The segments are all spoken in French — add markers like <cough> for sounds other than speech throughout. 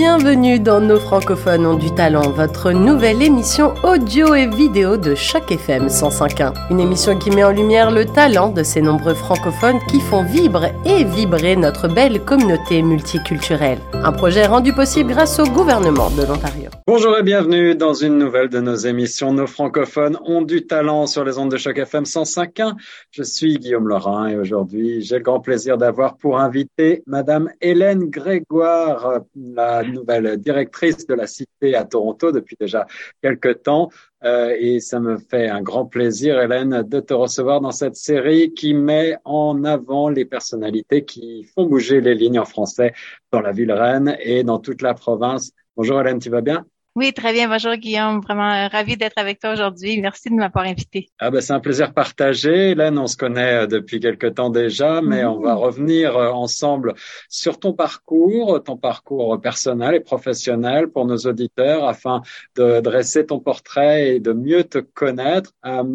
Bienvenue dans Nos francophones ont du talent, votre nouvelle émission audio et vidéo de Choc FM 105.1. Une émission qui met en lumière le talent de ces nombreux francophones qui font vibrer et vibrer notre belle communauté multiculturelle. Un projet rendu possible grâce au gouvernement de l'Ontario. Bonjour et bienvenue dans une nouvelle de nos émissions Nos francophones ont du talent sur les ondes de Choc FM 105.1. Je suis Guillaume Laurent et aujourd'hui j'ai le grand plaisir d'avoir pour invité Madame Hélène Grégoire, la nouvelle directrice de la Cité à Toronto depuis déjà quelques temps. Euh, et ça me fait un grand plaisir, Hélène, de te recevoir dans cette série qui met en avant les personnalités qui font bouger les lignes en français dans la ville Rennes et dans toute la province. Bonjour Hélène, tu vas bien? Oui, très bien. Bonjour Guillaume. Vraiment euh, ravi d'être avec toi aujourd'hui. Merci de m'avoir invité. Ah ben c'est un plaisir partagé. Hélène, on se connaît euh, depuis quelque temps déjà, mais on va revenir euh, ensemble sur ton parcours, ton parcours personnel et professionnel pour nos auditeurs afin de dresser ton portrait et de mieux te connaître.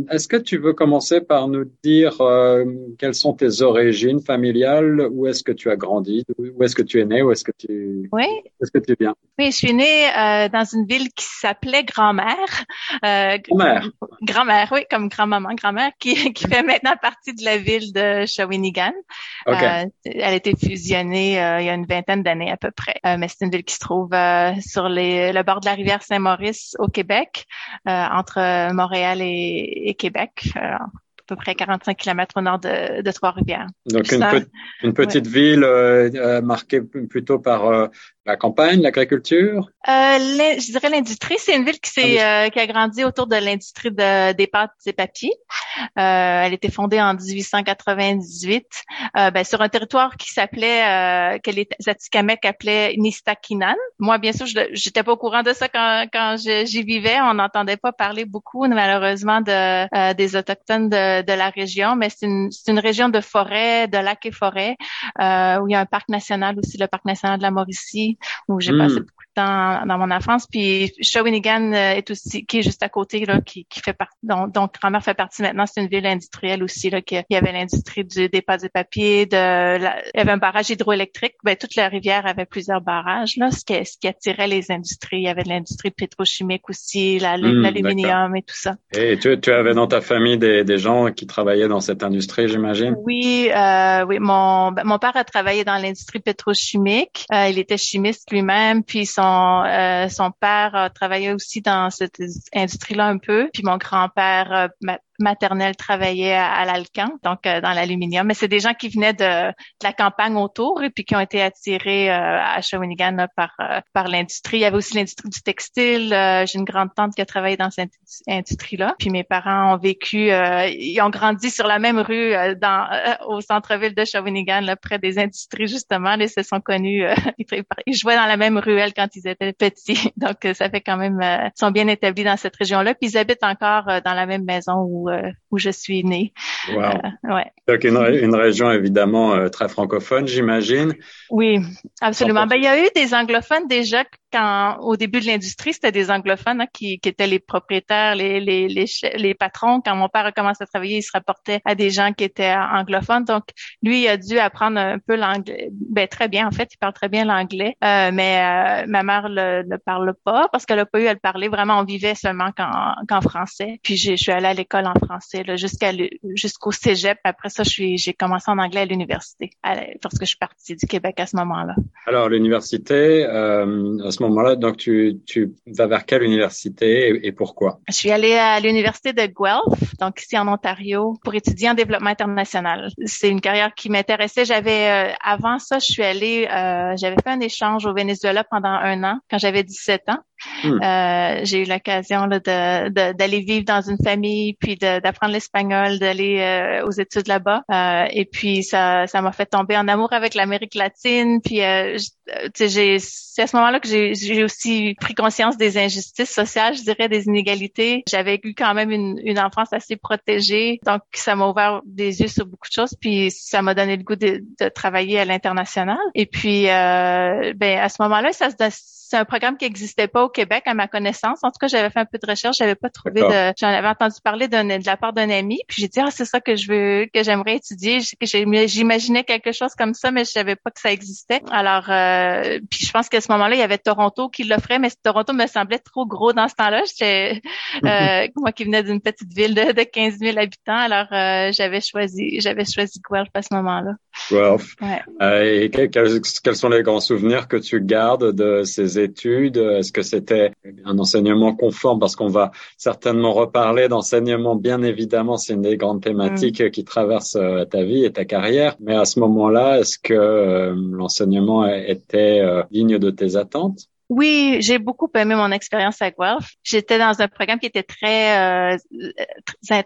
Est-ce que tu veux commencer par nous dire quelles sont tes origines familiales, où est-ce que tu as grandi, où est-ce que tu es né, où est-ce que tu Oui. Est-ce que tu viens? Oui, je suis née dans une ville qui s'appelait Grand-mère. Euh, Grand-mère. Grand-mère, oui, comme grand-maman, grand-mère, qui, <laughs> qui fait maintenant partie de la ville de Shawinigan. Okay. Euh, elle a été fusionnée euh, il y a une vingtaine d'années à peu près. Euh, mais c'est une ville qui se trouve euh, sur les, le bord de la rivière Saint-Maurice au Québec, entre Montréal et, et Québec à peu près 45 km au nord de, de Trois-Rivières. Donc une, pe une, petite ouais. ville euh, marquée plutôt par euh, la campagne, l'agriculture? Euh, je dirais l'industrie. C'est une ville qui s'est euh, qui a grandi autour de l'industrie de, des pâtes et papiers. Euh, elle a été fondée en 1898 euh, ben, sur un territoire qui s'appelait euh, que les Atikamekw appelaient Nistakinan. Moi, bien sûr, je j'étais pas au courant de ça quand, quand j'y vivais. On n'entendait pas parler beaucoup, malheureusement, de des autochtones de, de la région, mais c'est une, une région de forêt, de lacs et forêts, où il y a un parc national aussi, le parc national de la Mauricie où j'ai Hmm. mmh. passé beaucoup de temps dans mon enfance. Puis Shawinigan est aussi qui est juste à côté là, qui, qui fait partie. Donc, donc grand-mère fait partie maintenant. C'est une ville industrielle aussi là. Qui, il y avait l'industrie du des pâtes et papier. De la, il y avait un barrage hydroélectrique. Ben toute la rivière avait plusieurs barrages là. Ce qui ce qui attirait les industries. Il y avait de l'industrie pétrochimique aussi, l'aluminium mmh, et tout ça. Et tu, tu avais dans ta famille des, des gens qui travaillaient dans cette industrie, j'imagine? Oui, euh, oui. Mon ben, mon père a travaillé dans l'industrie pétrochimique. Euh, il était chimiste lui-même, puis son euh, son père a travaillé aussi dans cette industrie-là un peu, puis mon grand-père euh, maternelle travaillait à, à l'Alcan, donc euh, dans l'aluminium. Mais c'est des gens qui venaient de, de, la campagne autour et puis qui ont été attirés euh, à Shawinigan par euh, par l'industrie. Il y avait aussi l'industrie du textile. Euh, j'ai une grande tante qui a travaillé dans cette industrie-là. Puis mes parents ont vécu, euh, ils ont grandi sur la même rue dans au centre-ville de Shawinigan, là, près des industries justement. Ils se sont connus. <laughs> ils jouaient dans la même ruelle quand ils étaient petits. <laughs> Donc ça fait quand même, ils sont bien établis dans cette région-là. Puis ils habitent encore dans la même maison où euh, où je suis née. Wow. Euh, ouais. Donc une, une, région évidemment euh, très francophone, j'imagine. Oui, absolument. Ben il y a eu des anglophones déjà quand au début de l'industrie, c'était des anglophones hein, qui, qui, étaient les propriétaires, les, les, les, les, patrons. Quand mon père a commencé à travailler, il se rapportait à des gens qui étaient anglophones. Donc, lui, il a dû apprendre un peu l'anglais. Ben, très bien, en fait, il parle très bien l'anglais. Euh, mais euh, ma mère ne le, le, parle pas parce qu'elle a pas eu à le parler. Vraiment, on vivait seulement qu'en qu français. Puis, je suis allée à l'école en français jusqu'à jusqu'au cégep. Après ça, j'ai commencé en anglais à l'université parce que je suis partie du Québec à ce moment-là. Alors, l'université, euh, à ce moment-là, donc tu, tu vas vers quelle université et, et pourquoi? Je suis allée à l'université de Guelph, donc ici en Ontario, pour étudier en développement international. C'est une carrière qui m'intéressait. J'avais euh, avant ça, je suis allée, euh, j'avais fait un échange au Venezuela pendant un an quand j'avais 17 ans. Hmm. Euh, j'ai eu l'occasion d'aller de, de, vivre dans une famille, puis d'apprendre l'espagnol, d'aller euh, aux études là-bas. Euh, et puis ça, ça m'a fait tomber en amour avec l'Amérique latine. Puis euh, j'ai, c'est à ce moment-là que j'ai aussi pris conscience des injustices sociales, je dirais, des inégalités. J'avais eu quand même une, une, enfance assez protégée, donc ça m'a ouvert des yeux sur beaucoup de choses. Puis ça m'a donné le goût de, de travailler à l'international. Et puis, euh, ben à ce moment-là, ça se c'est un programme qui n'existait pas au Québec à ma connaissance. En tout cas, j'avais fait un peu de recherche, j'avais pas trouvé de, j'en avais entendu parler de la part d'un ami, puis j'ai dit ah c'est ça que je veux, que j'aimerais étudier. J'imaginais quelque chose comme ça, mais je savais pas que ça existait. Alors, euh, puis je pense qu'à ce moment-là, il y avait Toronto qui l'offrait, mais Toronto me semblait trop gros dans ce temps-là. J'étais <laughs> euh, moi qui venais d'une petite ville de, de 15 000 habitants, alors euh, j'avais choisi, j'avais choisi Guelph à ce moment-là. Guelph. Ouais. et quels, quels sont les grands souvenirs que tu gardes de ces études? Est-ce que c'était un enseignement conforme? Parce qu'on va certainement reparler d'enseignement, bien évidemment, c'est une des grandes thématiques mm. qui traversent euh, ta vie et ta carrière. Mais à ce moment-là, est-ce que euh, l'enseignement était euh, digne de tes attentes? Oui, j'ai beaucoup aimé mon expérience à Guelph. J'étais dans un programme qui était très, euh,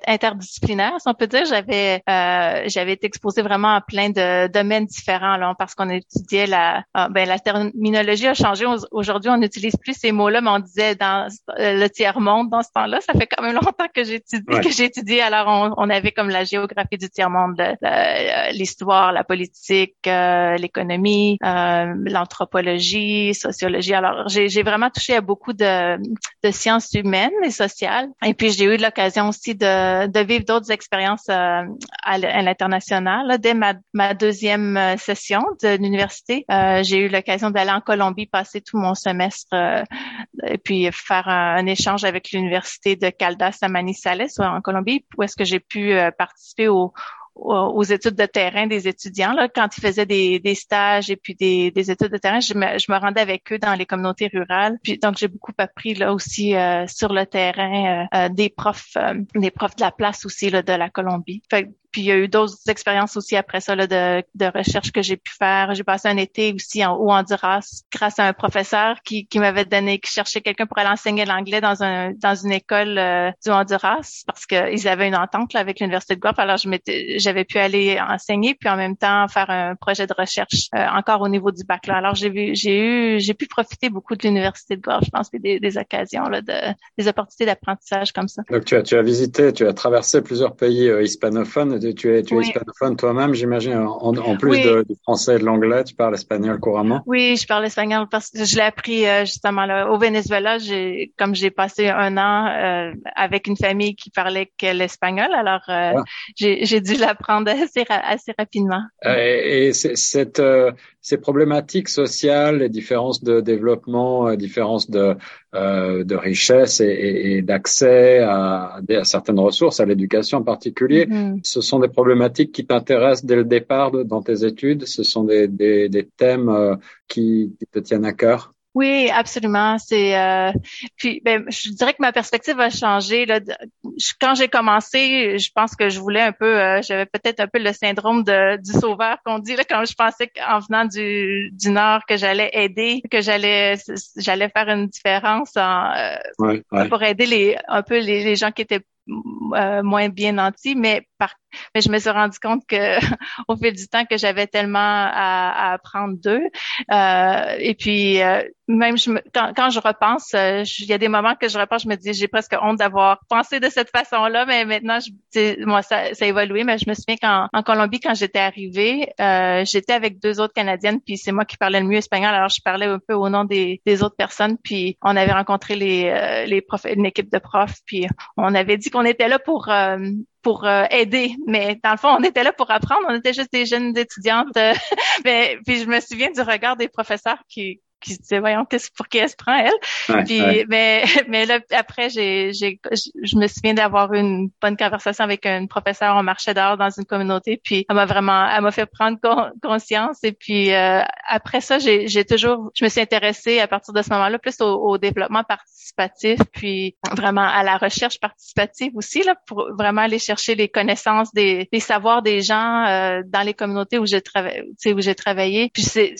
interdisciplinaire, si on peut dire. J'avais euh, j'avais été exposée vraiment à plein de domaines différents là, parce qu'on étudiait la ah, ben la terminologie a changé. Aujourd'hui, on n'utilise plus ces mots-là, mais on disait dans le tiers monde dans ce temps-là. Ça fait quand même longtemps que j'ai étudié, que j'ai étudié. Alors on, on, avait comme la géographie du tiers monde, l'histoire, la politique, euh, l'économie, euh, l'anthropologie, sociologie. Alors j'ai vraiment touché à beaucoup de, de, sciences humaines et sociales. Et puis, j'ai eu l'occasion aussi de, de vivre d'autres expériences euh, à l'international. Dès ma, ma, deuxième euh, session de l'université, euh, j'ai eu l'occasion d'aller en Colombie, passer tout mon semestre et puis faire un, échange avec l'université de Caldas à Manizales en Colombie, où est-ce que j'ai pu participer au, aux études de terrain des étudiants. Là, quand ils faisaient des, stages et puis des, des études de terrain, je me, je me, rendais avec eux dans les communautés rurales. Puis donc j'ai beaucoup appris là aussi euh, sur le terrain euh, euh, des profs, des profs de la place aussi là, de la Colombie. Puis il y a eu d'autres expériences aussi après ça là, de, de recherche que j'ai pu faire. J'ai passé un été aussi en, Honduras grâce à un professeur qui, qui m'avait donné, qui cherchait quelqu'un pour aller enseigner l'anglais dans un dans une école euh, du Honduras parce qu'ils avaient une entente là, avec l'université de Guelph. Alors j'avais pu aller enseigner puis en même temps faire un projet de recherche euh, encore au niveau du bac. Là. Alors j'ai vu, j'ai eu, j'ai pu profiter beaucoup de l'université de Guelph. Je pense des, des occasions là, de des opportunités d'apprentissage comme ça. Donc tu as tu as visité, tu as traversé plusieurs pays euh, hispanophones tu es, tu es hispanophone toi-même, j'imagine. En, plus du français et de l'anglais, tu parles espagnol couramment. Oui, je parle espagnol parce que je l'ai appris euh, justement là au Venezuela. J'ai, comme j'ai passé un an euh, avec une famille qui parlait que l'espagnol, alors euh, ah. j'ai, dû l'apprendre assez, assez rapidement. et, et cette ces problématiques sociales, les différences de développement, les différences de, euh, de richesse et, et, d'accès à, à, certaines ressources, à l'éducation en particulier, mm-hmm. ce sont des problématiques qui t'intéressent dès le départ dans tes études? Ce sont des, des, des thèmes euh, qui, qui te tiennent à cœur? Oui, absolument. C'est euh, puis ben, je dirais que ma perspective a changé. Là. Quand j'ai commencé, je pense que je voulais un peu, euh, j'avais peut-être un peu le syndrome de, du sauveur qu'on dit là, quand je pensais qu'en venant du, du nord que j'allais aider, que j'allais j'allais faire une différence en, euh, pour aider les un peu les, les gens qui étaient moins bien nantis, mais par mais je me suis rendu compte que <laughs> au fil du temps que j'avais tellement à, apprendre d'eux. Euh, et puis euh, même je me, quand, quand, je repense, euh, il y a des moments que je repense, je me dis j'ai presque honte d'avoir pensé de cette façon-là, mais maintenant je, moi ça, ça a évolué. Mais je me souviens qu'en en Colombie quand j'étais arrivée, euh, j'étais avec deux autres Canadiennes, puis c'est moi qui parlais le mieux espagnol, alors je parlais un peu au nom des, des autres personnes. Puis on avait rencontré les les profs, une équipe de profs, puis on avait dit qu'on était là pour pour euh, aider. Mais dans le fond, on était là pour apprendre. On était juste des jeunes étudiantes. <laughs> Euh, mais puis je me souviens du regard des professeurs qui qui se disait voyons qu'est-ce pour qui elle se prend elle? Puis mais <laughs> mais là après j'ai j'ai je me souviens d'avoir une bonne conversation avec une professeure. On marchait dehors dans une communauté puis elle m'a vraiment elle m'a fait prendre conscience. Et puis euh, après ça j'ai j'ai toujours je me suis intéressée à partir de ce moment-là plus au, développement participatif puis vraiment à la recherche participative aussi là pour vraiment aller chercher les connaissances des, des savoirs des gens euh, dans les communautés où j'ai travaillé où j'ai travaillé. Puis c'est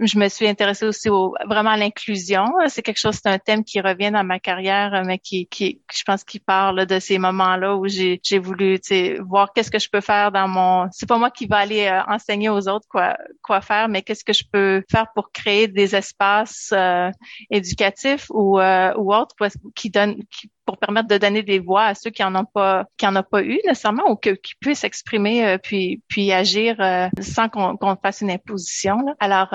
je me suis intéressée aussi vraiment l'inclusion. C'est quelque chose, c'est un thème qui revient dans ma carrière, mais qui, qui je pense qu'il parle de ces moments-là où j'ai, j'ai voulu, voir qu'est-ce que je peux faire dans mon. C'est pas moi qui va aller euh, enseigner aux autres quoi quoi faire, mais qu'est-ce que je peux faire pour créer des espaces euh, éducatifs ou euh, ou autres qui donnent qui pour permettre de donner des voix à ceux qui en ont pas qui en ont pas eu nécessairement ou que, qui puissent s'exprimer puis puis agir sans qu'on qu'on fasse une imposition. Là. Alors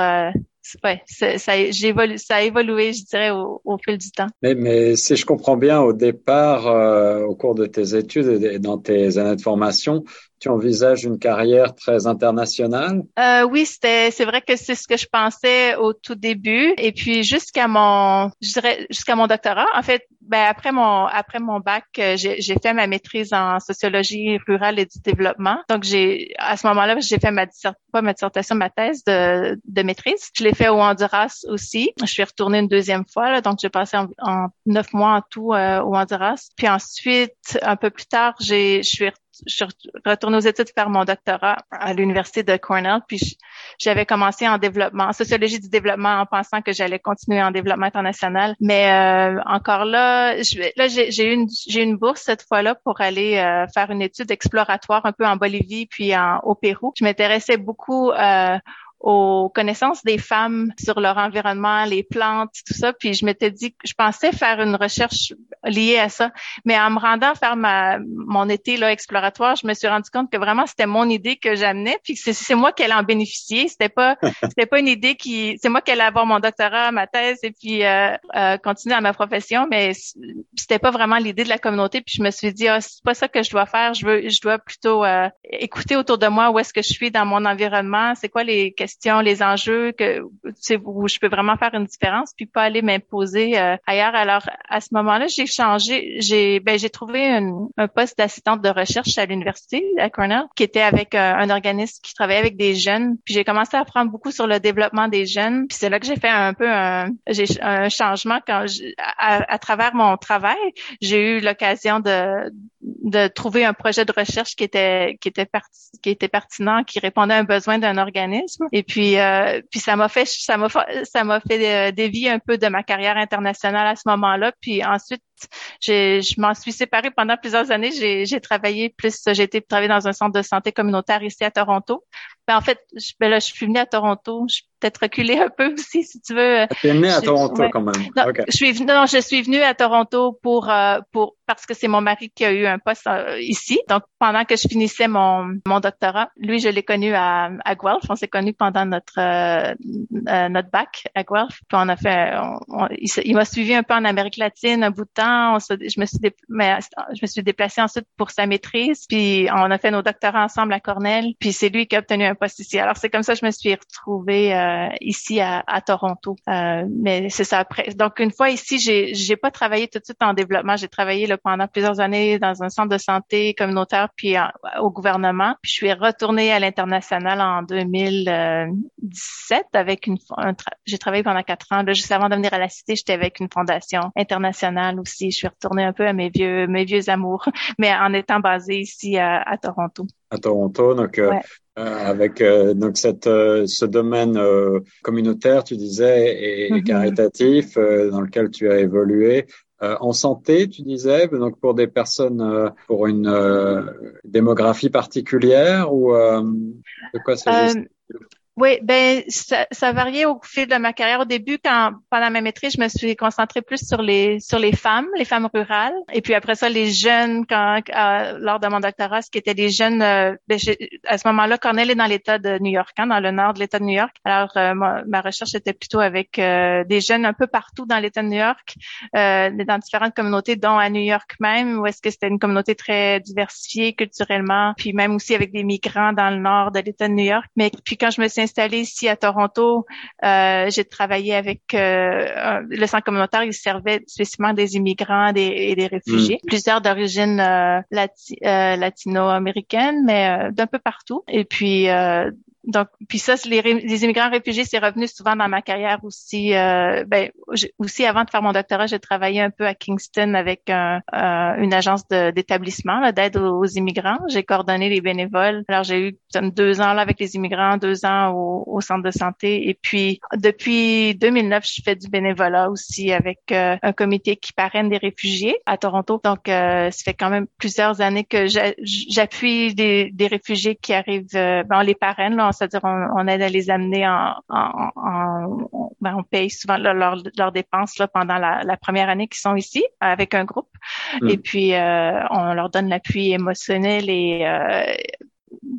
ouais, ça, ça, a évolué, je dirais, au, au fil du temps. Mais, mais, si je comprends bien, au départ, euh, au cours de tes études et dans tes années de formation, tu envisages une carrière très internationale? Euh, oui, c'était, c'est vrai que c'est ce que je pensais au tout début. Et puis jusqu'à mon, je dirais jusqu'à mon doctorat. En fait, ben après mon après mon bac, euh, j'ai, fait ma maîtrise en sociologie rurale et du développement. Donc j'ai à ce moment-là, j'ai fait ma pas ma dissertation, ma thèse de, de maîtrise. Je l'ai fait au Honduras aussi. Je suis retournée une deuxième fois, là, donc j'ai passé en, neuf mois en tout euh, au Honduras. Puis ensuite, un peu plus tard, j'ai je suis je retournée aux études faire mon doctorat à l'université de Cornell, puis j'avais commencé en développement, en sociologie du développement, en pensant que j'allais continuer en développement international. Mais euh, encore là, je, là j'ai eu une j'ai une bourse cette fois-là pour aller euh, faire une étude exploratoire un peu en Bolivie puis en, au Pérou. Je m'intéressais beaucoup euh, aux connaissances des femmes sur leur environnement, les plantes, tout ça. Puis je m'étais dit que je pensais faire une recherche liée à ça, mais en me rendant faire ma mon été là exploratoire, je me suis rendu compte que vraiment c'était mon idée que j'amenais, puis c'est moi qui allais en bénéficier. C'était pas <laughs> c'était pas une idée qui c'est moi qui allais avoir mon doctorat, ma thèse et puis euh, euh, continuer à ma profession, mais c'était pas vraiment l'idée de la communauté. Puis je me suis dit ah c'est pas ça que je dois faire. Je veux je dois plutôt euh, écouter autour de moi où est-ce que je suis dans mon environnement, c'est quoi les questions les enjeux que où je peux vraiment faire une différence, puis pas aller m'imposer euh, ailleurs. Alors à ce moment-là, j'ai changé, j'ai ben j'ai trouvé un poste d'assistante de recherche à l'université à Cornell, qui était avec euh, un organisme qui travaillait avec des jeunes. Puis j'ai commencé à apprendre beaucoup sur le développement des jeunes. Puis c'est là que j'ai fait un peu un un changement quand à, à, travers mon travail, j'ai eu l'occasion de de trouver un projet de recherche qui était qui était qui était pertinent, qui répondait à un besoin d'un organisme. Puis euh, puis ça m'a fait ça m'a ça m'a fait euh, dévier un peu de ma carrière internationale à ce moment-là. Puis ensuite je m'en suis séparée pendant plusieurs années. J'ai travaillé plus, j'ai été travailler dans un centre de santé communautaire ici à Toronto. Ben, en fait, je, ben là, je suis venue à Toronto. Je suis peut-être reculée un peu <laughs> aussi, si tu veux. Tu es venue à Toronto quand même. Non, je suis venue, non, je suis venue à Toronto pour, euh, pour, parce que c'est mon mari qui a eu un poste euh, ici. Donc, pendant que je finissais mon, mon doctorat, lui, je l'ai connu à, à Guelph. On s'est connus pendant notre, euh, notre bac à Guelph. Puis on a fait, il m'a suivi un peu en Amérique latine un bout de temps je me suis je me suis déplacée ensuite pour sa maîtrise, puis on a fait nos doctorats ensemble à Cornell, puis c'est lui qui a obtenu un poste ici. Alors c'est comme ça que je me suis retrouvée euh, ici à, Toronto. Euh, mais c'est ça après. Donc une fois ici, j'ai j'ai pas travaillé tout de suite en développement. J'ai travaillé là, pendant plusieurs années dans un centre de santé communautaire, puis au gouvernement. Puis je suis retournée à l'international en 2017 avec une. j'ai travaillé pendant quatre ans. Là, juste avant de venir à la cité, j'étais avec une fondation internationale aussi je suis retournée un peu à mes vieux, mes vieux amours, <laughs> mais en étant basée ici à, Toronto. À Toronto, donc euh, euh, avec euh, donc cette ce domaine communautaire, tu disais, et, mm-hmm. caritatif dans lequel tu as évolué. en santé, tu disais, donc pour des personnes pour une démographie particulière ou de quoi s'agit-il? Oui, ben ça, ça variait au fil de ma carrière. Au début, quand pendant ma maîtrise, je me suis concentrée plus sur les sur les femmes, les femmes rurales, et puis après ça, les jeunes. Quand lors de mon doctorat, ce qui était des jeunes, euh, ben, à ce moment-là, Cornell est dans l'État de New York, hein, dans le nord de l'État de New York. Alors euh, ma, recherche était plutôt avec euh, des jeunes un peu partout dans l'État de New York, dans différentes communautés, dont à New York même, où est-ce que c'était une communauté très diversifiée culturellement, puis même aussi avec des migrants dans le nord de l'État de New York. Mais puis quand je me suis installée ici à Toronto, euh, j'ai travaillé avec euh, le centre communautaire. Il servait spécifiquement des immigrants et des réfugiés, mm. plusieurs d'origine euh, latino-américaine, mais d'un peu partout. Et puis donc, puis ça, les, les immigrants réfugiés, c'est revenu souvent dans ma carrière aussi. Euh, ben, aussi avant de faire mon doctorat, j'ai travaillé un peu à Kingston avec un, euh, une agence d'établissement d'aide aux, immigrants. J'ai coordonné les bénévoles. Alors, j'ai eu deux ans là avec les immigrants, deux ans au, au, centre de santé. Et puis, depuis 2009, je fais du bénévolat aussi avec euh, un comité qui parraine des réfugiés à Toronto. Donc, euh, ça fait quand même plusieurs années que j'appuie des, des réfugiés qui arrivent. ben, on les parraine là, c'est-à-dire on, aide à les amener en, ben, on paye souvent leurs dépenses là, pendant la, première année qu'ils sont ici avec un groupe, mm. et puis euh, on leur donne l'appui émotionnel et euh,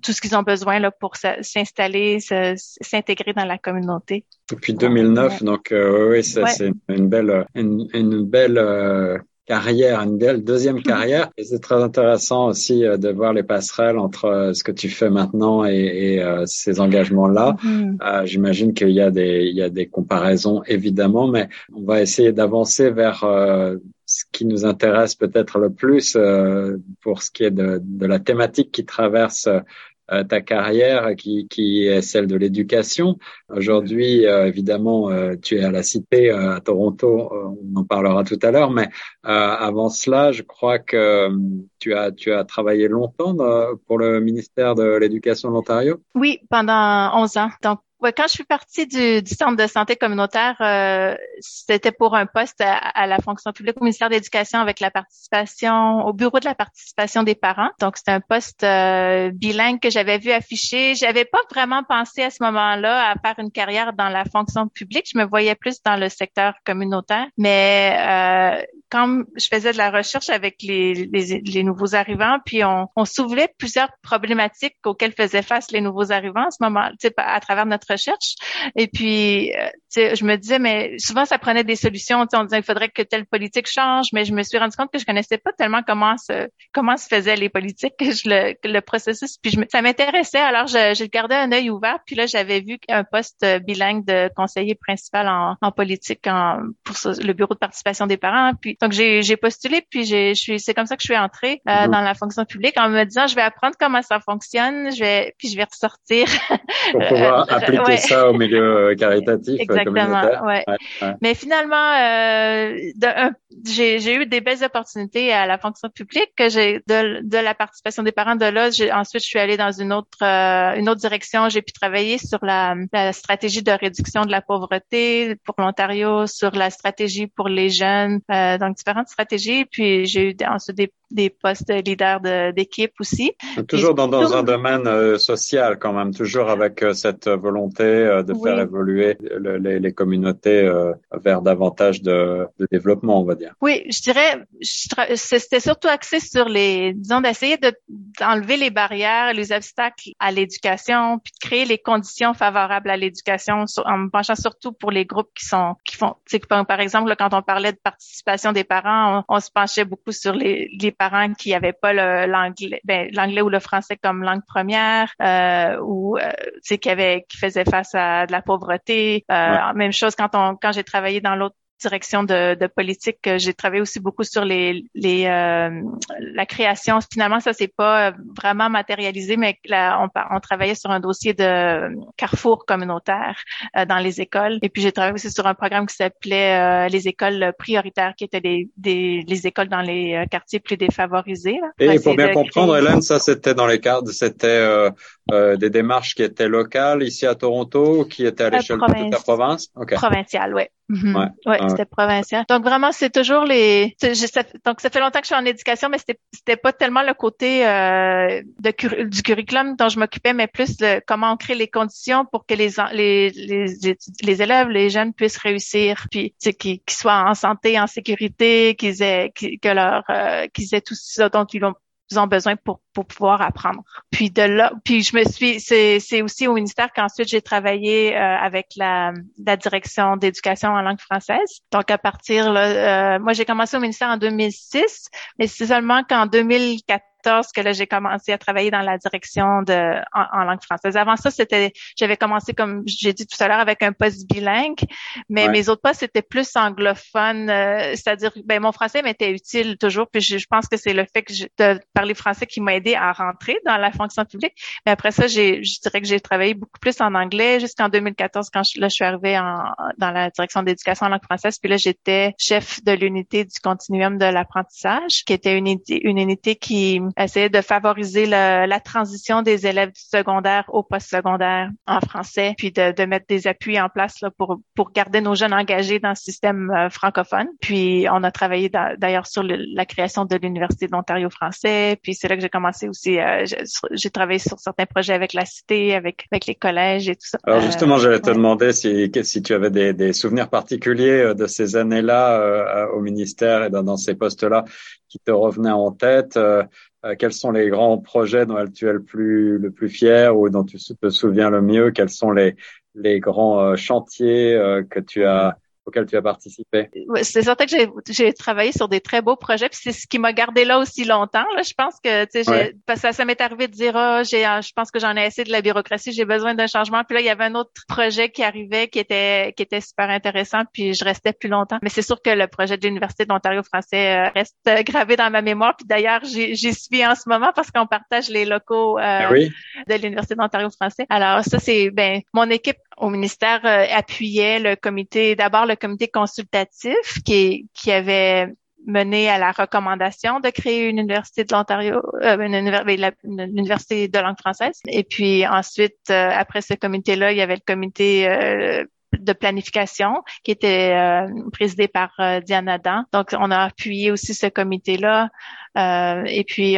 tout ce qu'ils ont besoin là pour s'installer, s'intégrer dans la communauté. Depuis 2009, donc oui, c'est une belle, une, une belle carrière, une belle deuxième mhm. carrière. Et c'est très intéressant aussi euh, de voir les passerelles entre euh, ce que tu fais maintenant et, et euh, ces engagements-là. Mhm. J'imagine qu'il y a des il y a des comparaisons évidemment, mais on va essayer d'avancer vers ce qui nous intéresse peut-être le plus pour ce qui est de, de la thématique qui traverse ta carrière qui, qui est celle de l'éducation. Aujourd'hui, euh, évidemment, euh, tu es à la Cité à Toronto, on en parlera tout à l'heure, mais avant cela, je crois que tu as, tu as travaillé longtemps pour le ministère de l'Éducation de l'Ontario? Oui, pendant 11 ans. Donc, Ouais, quand je suis partie du, du centre de santé communautaire, euh, c'était pour un poste à, la fonction publique au ministère de l'Éducation avec la participation au bureau de la participation des parents. Donc c'était un poste euh, bilingue que j'avais vu affiché. J'avais pas vraiment pensé à ce moment-là à faire une carrière dans la fonction publique. Je me voyais plus dans le secteur communautaire. Mais euh, quand je faisais de la recherche avec les, les, les nouveaux arrivants, puis on, on soulevait plusieurs problématiques auxquelles faisaient face les nouveaux arrivants à ce moment, à travers notre recherche. Et puis, euh, je me disais, mais souvent, ça prenait des solutions. On disait, il faudrait que telle politique change, mais je me suis rendu compte que je connaissais pas tellement comment se, comment se faisaient les politiques, je, le, le processus. Puis je ça m'intéressait, alors je, je gardais un œil ouvert. Puis là, j'avais vu un poste bilingue de conseiller principal en, en politique en, pour le bureau de participation des parents. Puis donc j'ai postulé, puis je suis, c'est comme ça que je suis entrée euh, dans la fonction publique en me disant, je vais apprendre comment ça fonctionne, je vais, puis je vais ressortir. Pour pouvoir <laughs> appliquer ça au milieu euh, caritatif. Euh, Exactement, ouais. Mais finalement, euh, j'ai eu des belles opportunités à la fonction publique que j'ai de, de, la participation des parents de là. Ensuite, je suis allée dans une autre euh, une autre direction. J'ai pu travailler sur la, la, stratégie de réduction de la pauvreté pour l'Ontario, sur la stratégie pour les jeunes, euh, donc différentes stratégies. Puis j'ai eu ensuite des, des postes de leader d'équipe aussi. Toujours dans, dans un domaine social quand même, toujours avec cette volonté euh, de faire évoluer les, les, communautés euh, vers davantage de, de, développement, on va dire. Oui, je dirais, c'était surtout axé sur les, disons, d'essayer d'enlever les barrières, les obstacles à l'éducation, puis de créer les conditions favorables à l'éducation, en me penchant surtout pour les groupes qui sont, qui font, par exemple, quand on parlait de participation des parents, on, se penchait beaucoup sur les, les parents qui n'avaient pas l'anglais, ben, l'anglais ou le français comme langue première, euh, ou, euh, qui avaient, qui faisaient face à de la pauvreté. Euh, Même chose quand on quand j'ai travaillé dans l'autre direction de, de politique. J'ai travaillé aussi beaucoup sur les, les euh, la création. Finalement, ça s'est pas vraiment matérialisé, mais là, on, on travaillait sur un dossier de carrefour communautaire euh, dans les écoles. Et puis j'ai travaillé aussi sur un programme qui s'appelait euh, les écoles prioritaires, qui étaient des, des les écoles dans les euh, quartiers plus défavorisés. Et pour bien comprendre, Hélène, ça c'était dans les cadres, c'était des démarches qui étaient locales ici à Toronto, qui étaient à l'échelle de toute la province. Okay. Provinciale, oui. Mm Ouais, ouais c'était provincial. Donc vraiment, c'est toujours les. donc ça fait longtemps que je suis en éducation, mais c'était c'était pas tellement le côté euh, de du curriculum dont je m'occupais, mais plus le, comment on crée les conditions pour que les les les, les élèves, les jeunes puissent réussir, puis qu'ils soient en santé, en sécurité, qu'ils aient que leur euh, qu'ils aient tout ça dont ils ont ont besoin pour, pour pouvoir apprendre. Puis de là, puis je me suis, c'est aussi au ministère qu'ensuite j'ai travaillé euh, avec la, la direction d'éducation en langue française. Donc à partir là, euh, moi j'ai commencé au ministère en 2006, mais c'est seulement qu'en 2014 que là j'ai commencé à travailler dans la direction de en, langue française. Avant ça, c'était j'avais commencé comme j'ai dit tout à l'heure avec un poste bilingue, mais mes autres postes étaient plus anglophones, euh, c'est-à-dire ben mon français m'était utile toujours, puis je, pense que c'est le fait que je, de parler français qui m'a aidé à rentrer dans la fonction publique. Mais après ça, j'ai je dirais que j'ai travaillé beaucoup plus en anglais jusqu'en 2014 quand je, là je suis arrivée en, dans la direction d'éducation en langue française, puis là j'étais chef de l'unité du continuum de l'apprentissage, qui était une, une unité qui essayer de favoriser la transition des élèves du secondaire au post-secondaire en français, puis de, de, mettre des appuis en place là, pour, pour garder nos jeunes engagés dans le système euh, francophone. Puis on a travaillé d'ailleurs sur la création de l'Université de l'Ontario français, puis c'est là que j'ai commencé aussi, euh, j'ai travaillé sur certains projets avec la cité, avec, avec les collèges et tout ça. Alors justement, j'allais te demander si, si tu avais des, des souvenirs particuliers de ces années-là euh, au ministère et dans, dans ces postes-là qui te revenaient en tête. quels sont les grands projets dont tu es le plus le plus fier ou dont tu te souviens le mieux? Quels sont les les grands chantiers que tu as auquel tu as participé. c'est certain que j'ai travaillé sur des très beaux projets, puis c'est ce qui m'a gardé là aussi longtemps. Là. Je pense que, tu sais, parce que ça, m'est arrivé de dire, ah, j'ai, je pense que j'en ai assez de la bureaucratie, j'ai besoin d'un changement. Puis là, il y avait un autre projet qui arrivait, qui était, qui était super intéressant, puis je restais plus longtemps. Mais c'est sûr que le projet de l'université de l'Ontario français euh, reste euh, gravé dans ma mémoire. Puis d'ailleurs, j'y suis en ce moment parce qu'on partage les locaux euh, ah de l'université d'Ontario français. Alors ça, c'est, ben, mon équipe au ministère appuyait le comité, d'abord le comité consultatif qui, qui avait mené à la recommandation de créer une université de l'Ontario, euh, une, université de langue française. Et puis ensuite, euh, après ce comité-là, il y avait le comité euh, de planification qui était euh, présidé par Diana Dan. Donc, on a appuyé aussi ce comité-là. Euh, et puis,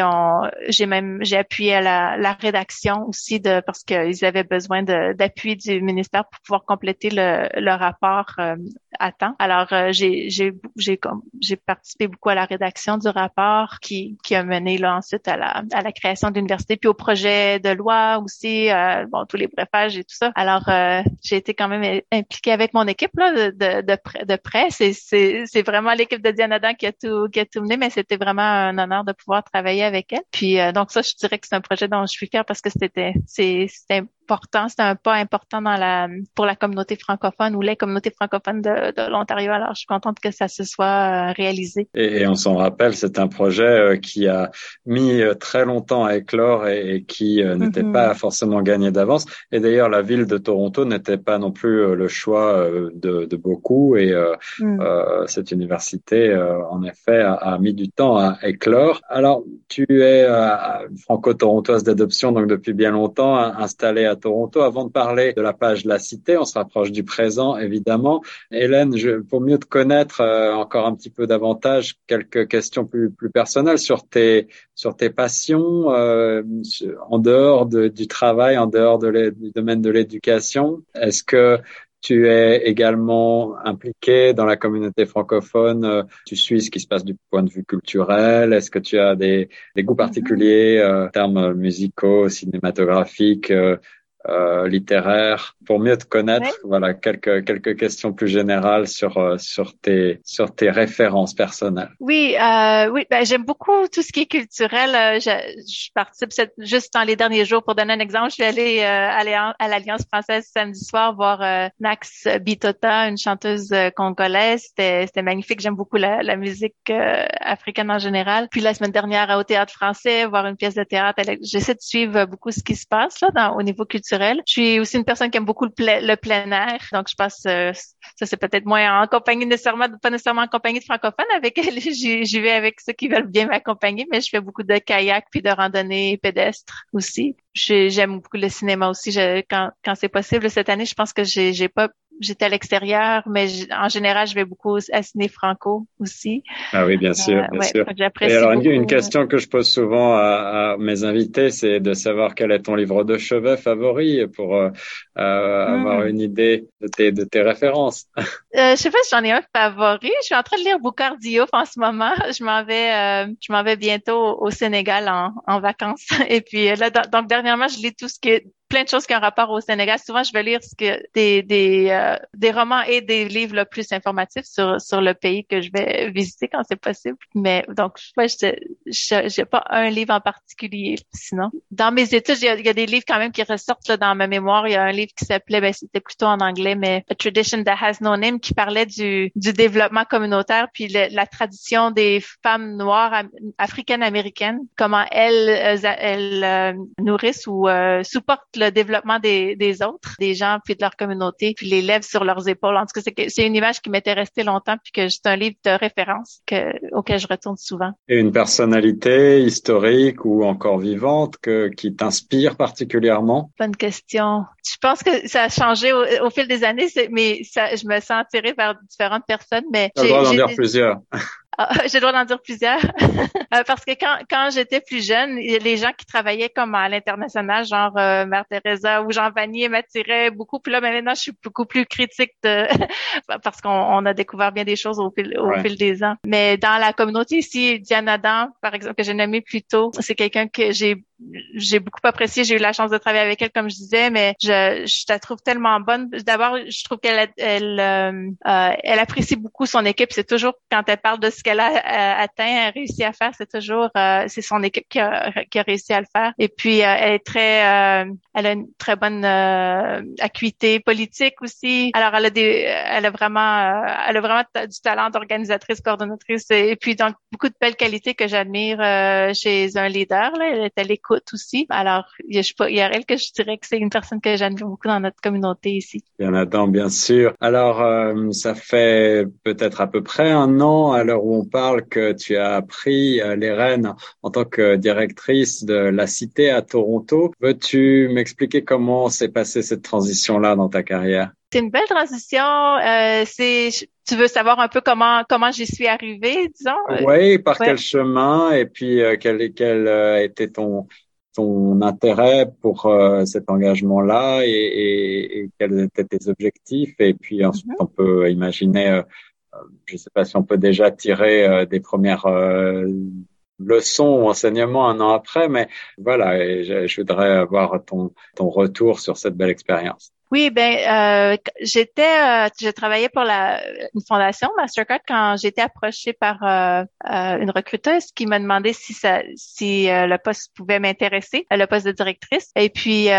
j'ai même j'ai appuyé à la, la, rédaction aussi de parce qu'ils avaient besoin d'appui du ministère pour pouvoir compléter le, le rapport euh, à temps. Alors, euh, j'ai j'ai j'ai participé beaucoup à la rédaction du rapport qui qui a mené là ensuite à la à la création de l'université puis au projet de loi aussi euh, bon tous les brefages et tout ça. Alors, j'ai été quand même impliquée avec mon équipe là de de de, de près. C'est c'est vraiment l'équipe de Diana Dan qui a tout qui a tout mené, mais c'était vraiment un de pouvoir travailler avec elle. Puis euh, donc ça, je dirais que c'est un projet dont je suis fière parce que c'était c'est important, c'est un pas important dans la pour la communauté francophone ou les communautés francophones de, de l'Ontario. Alors, je suis contente que ça se soit euh, réalisé. Et, on s'en rappelle, c'est un projet euh, qui a mis euh, très longtemps à éclore et, qui n'était mm-hmm. pas forcément gagné d'avance. Et d'ailleurs, la ville de Toronto n'était pas non plus le choix de, de beaucoup. Et mm. cette université, en effet, a, a, mis du temps à éclore. Alors, tu es franco-torontoise d'adoption, donc depuis bien longtemps, installée à Toronto. Avant de parler de la page de la cité, on se rapproche du présent, évidemment. Hélène, je, pour mieux te connaître euh, encore un petit peu davantage, quelques questions plus, plus personnelles sur tes, sur tes passions euh, en dehors de, du travail, en dehors de du domaine de l'éducation. Est-ce que tu es également impliqué dans la communauté francophone? Euh, tu suis ce qui se passe du point de vue culturel? Est-ce que tu as des, des goûts particuliers euh, en termes musicaux, cinématographiques euh, euh, littéraire pour mieux te connaître. Voilà quelques quelques questions plus générales sur euh, sur tes sur tes références personnelles. Oui, euh, oui, ben, j'aime beaucoup tout ce qui est culturel. Euh, je, je participe juste dans les derniers jours pour donner un exemple. Je suis allée à l'Alliance française samedi soir voir Nax Bitota, une chanteuse congolaise. C'était c'était magnifique. J'aime beaucoup la, la musique africaine en général. Puis la semaine dernière au théâtre français voir une pièce de théâtre. J'essaie de suivre beaucoup ce qui se passe là dans, au niveau culturel je suis aussi une personne qui aime beaucoup le, plein air, donc je pense euh, ça c'est peut-être moins en compagnie nécessairement, pas nécessairement en compagnie de francophones. Avec <laughs> j'y vais avec ceux qui veulent bien m'accompagner, mais je fais beaucoup de kayak puis de randonnée pédestre aussi. J'aime beaucoup le cinéma aussi. quand c'est possible cette année, je pense que j'ai pas j'étais à l'extérieur, mais en général, je vais beaucoup à Ciné Franco aussi. Ah oui, bien sûr, euh, bien sûr. Et alors, une, question que je pose souvent à, mes invités, c'est de savoir quel est ton livre de chevet favori pour euh, euh hmm. avoir une idée de tes, de tes références. <laughs> Euh, je sais pas si j'en ai un favori. Je suis en train de lire Boucard Diouf en ce moment. Je m'en vais, euh, je m'en vais bientôt au Sénégal en, en vacances. <laughs> Et puis là, donc dernièrement, je lis tout ce qui est plein de choses qui ont rapport au Sénégal. Souvent, je vais lire ce que, des, des, euh, des romans et des livres le plus informatifs sur, sur le pays que je vais visiter quand c'est possible. Mais donc, moi, je n'ai pas un livre en particulier. Sinon, dans mes études, il y a, des livres quand même qui ressortent là, dans ma mémoire. Il y a un livre qui s'appelait, ben, c'était plutôt en anglais, mais A Tradition That Has No Name, qui parlait du, du développement communautaire, puis la tradition des femmes noires africaines-américaines, comment elles, elles, euh, nourrissent ou euh, supportent le développement des, des autres, des gens, puis de leur communauté, puis les lèvent sur leurs épaules. En tout cas, c'est une image qui m'était restée longtemps, puis que c'est un livre de référence que, auquel je retourne souvent. Et une personnalité historique ou encore vivante que, qui t'inspire particulièrement? Bonne question. Je pense que ça a changé au, fil des années, mais ça, je me sens attirée vers différentes personnes. Mais j'ai d'en dire plusieurs. Ah, <laughs> j'ai le droit d'en dire plusieurs. <laughs> Euh, parce que quand, quand j'étais plus jeune, les gens qui travaillaient comme à l'international, genre euh, Mère Teresa ou Jean Vanier m'attiraient beaucoup. Puis là, maintenant, je suis beaucoup plus critique de <laughs> parce qu'on on a découvert bien des choses au fil, au fil des ans. Mais dans la communauté ici, Diana Dan, par exemple, que j'ai nommé plus tôt, c'est quelqu'un que j'ai j'ai beaucoup apprécié. J'ai eu la chance de travailler avec elle, comme je disais, mais je, je la trouve tellement bonne. D'abord, je trouve qu'elle elle, euh, euh, elle apprécie beaucoup son équipe. C'est toujours quand elle parle de ce qu'elle a euh, atteint, réussi à faire, c'est toujours c'est son équipe qui a, qui a, réussi à le faire. Et puis elle est très, elle a une très bonne acuité politique aussi. Alors elle a des, elle a vraiment, elle a vraiment du talent d'organisatrice, coordonnatrice, et puis donc beaucoup de belles qualités que j'admire chez un leader. Là. Elle est à l'écoute aussi. Alors, il y a elle que je dirais que c'est une personne que j'admire beaucoup dans notre communauté ici. Il y en a tant, bien sûr. Alors, euh, ça fait peut-être à peu près un an, à l'heure où on parle, que tu as pris euh, les rênes en tant que directrice de la cité à Toronto. Veux-tu m'expliquer comment s'est passée cette transition-là dans ta carrière? C'est une belle transition. Euh, c'est, tu veux savoir un peu comment comment j'y suis arrivée, disons? Oui, par quel chemin et puis quel quel était ton ton intérêt pour euh, cet engagement-là et, et, et, quels étaient tes objectifs. Et puis ensuite, mm-hmm. on peut imaginer, euh, euh, je ne sais pas si on peut déjà tirer des premières leçons ou enseignements un an après, mais voilà, je, je voudrais avoir ton, ton retour sur cette belle expérience. Oui, ben euh, j'étais, euh, j'ai travaillé pour la une fondation Mastercard quand j'étais approchée par euh, euh, une recruteuse qui m'a demandé si ça, si le poste pouvait m'intéresser, le poste de directrice. Et puis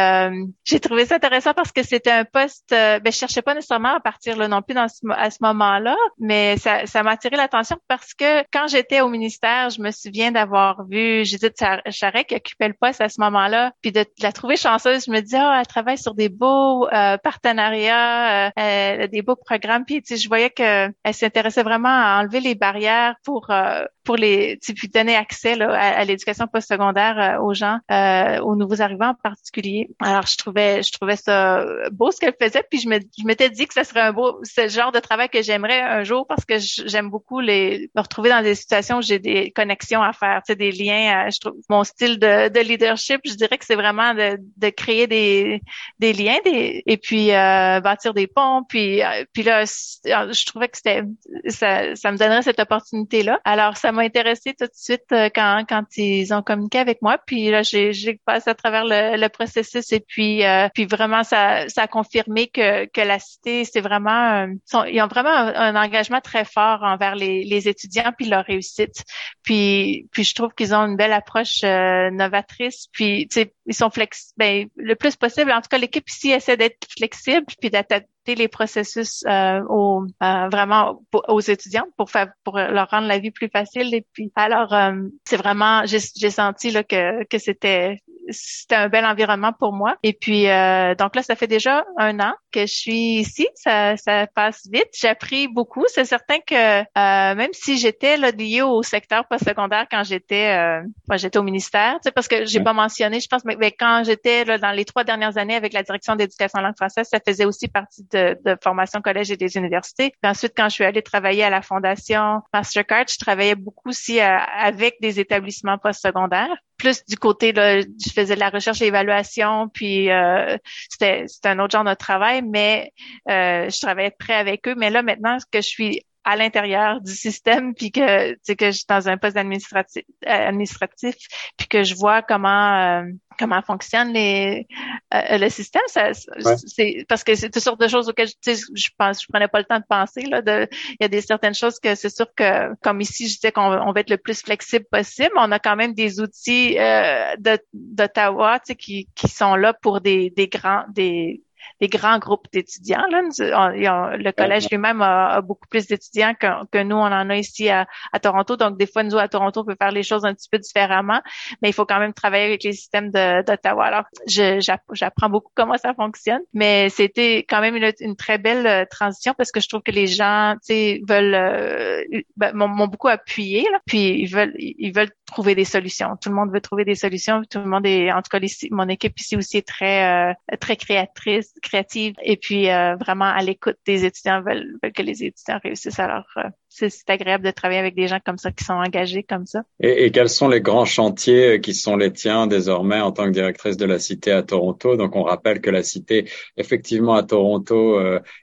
j'ai trouvé ça intéressant parce que c'était un poste, ben je cherchais pas nécessairement à partir là non plus dans à ce moment-là, mais ça, ça m'a attiré l'attention parce que quand j'étais au ministère, je me souviens d'avoir vu Judith Charret qui occupait le poste à ce moment-là, puis de, la trouver chanceuse. Je me dis, oh, elle travaille sur des beaux euh, partenariats, euh, des beaux programmes. Puis je voyais qu'elle s'intéressait vraiment à enlever les barrières pour euh, pour les puis donner accès là, à, l'éducation postsecondaire aux gens, aux nouveaux arrivants en particulier. Alors je trouvais je trouvais ça beau ce qu'elle faisait. Puis je me je m'étais dit que ça serait un beau ce genre de travail que j'aimerais un jour parce que j'aime beaucoup les me retrouver dans des situations où j'ai des connexions à faire, tu sais, des liens. je trouve mon style de, de leadership, je dirais que c'est vraiment de, de créer des des liens, des puis euh, bâtir des ponts. Puis euh, puis là, euh, je trouvais que c'était ça, ça me donnerait cette opportunité là. Alors ça m'a intéressé tout de suite quand quand ils ont communiqué avec moi. Puis là, j'ai j'ai passé à travers le, le processus et puis puis vraiment ça ça a confirmé que que la cité c'est vraiment ils ont vraiment un, engagement très fort envers les les étudiants puis leur réussite. Puis puis je trouve qu'ils ont une belle approche novatrice. Puis tu sais ils sont flex ben le plus possible. En tout cas, l'équipe ici essaie d'être flexible puis d'adapter les processus euh, aux, euh, vraiment aux étudiants pour faire pour leur rendre la vie plus facile. Et puis alors euh, c'est vraiment j'ai senti là que que c'était c'était un bel environnement pour moi. Et puis, euh, donc là, ça fait déjà un an que je suis ici. Ça, ça passe vite. J'ai appris beaucoup. C'est certain que euh, même si j'étais là, liée au secteur postsecondaire quand j'étais euh, j'étais au ministère, tu sais, parce que j'ai pas mentionné, je pense, mais, quand j'étais là, dans les trois dernières années avec la direction d'éducation en langue française, ça faisait aussi partie de, de formation collège et des universités. Puis ensuite, quand je suis allée travailler à la fondation Mastercard, je travaillais beaucoup aussi euh, avec des établissements postsecondaires plus du côté là, je faisais de la recherche et l'évaluation, puis euh, c'était un autre genre de travail, mais euh, je travaillais près avec eux. Mais là maintenant que je suis à l'intérieur du système, puis que tu sais que je suis dans un poste administratif, administratif puis que je vois comment euh, comment fonctionne les euh, le système. Ça, c'est parce que c'est toutes sortes de choses auxquelles tu sais, je pense, je prenais pas le temps de penser là. De, il y a des certaines choses que c'est sûr que comme ici, je disais qu'on on va être le plus flexible possible. On a quand même des outils euh, d'Ottawa, tu sais, qui qui sont là pour des des grands des des grands groupes d'étudiants. Le collège lui-même a, beaucoup plus d'étudiants que, nous, on en a ici à, Toronto. Donc, des fois, nous, à Toronto, on peut faire les choses un petit peu différemment, mais il faut quand même travailler avec les systèmes d'Ottawa. Alors, j'apprends beaucoup comment ça fonctionne, mais c'était quand même une, très belle euh, transition parce que je trouve que les gens, tu veulent, euh, ben, m'ont beaucoup appuyé, puis ils veulent, ils veulent trouver des solutions. Tout le monde veut trouver des solutions. Tout le monde est, en tout cas, mon équipe ici aussi est très, euh, très créatrice créative et puis vraiment à l'écoute des étudiants veulent, veulent, que les étudiants réussissent. Alors c'est agréable de travailler avec des gens comme ça qui sont engagés comme ça. Et, et, quels sont les grands chantiers qui sont les tiens désormais en tant que directrice de la Cité à Toronto? Donc on rappelle que la Cité, effectivement à Toronto,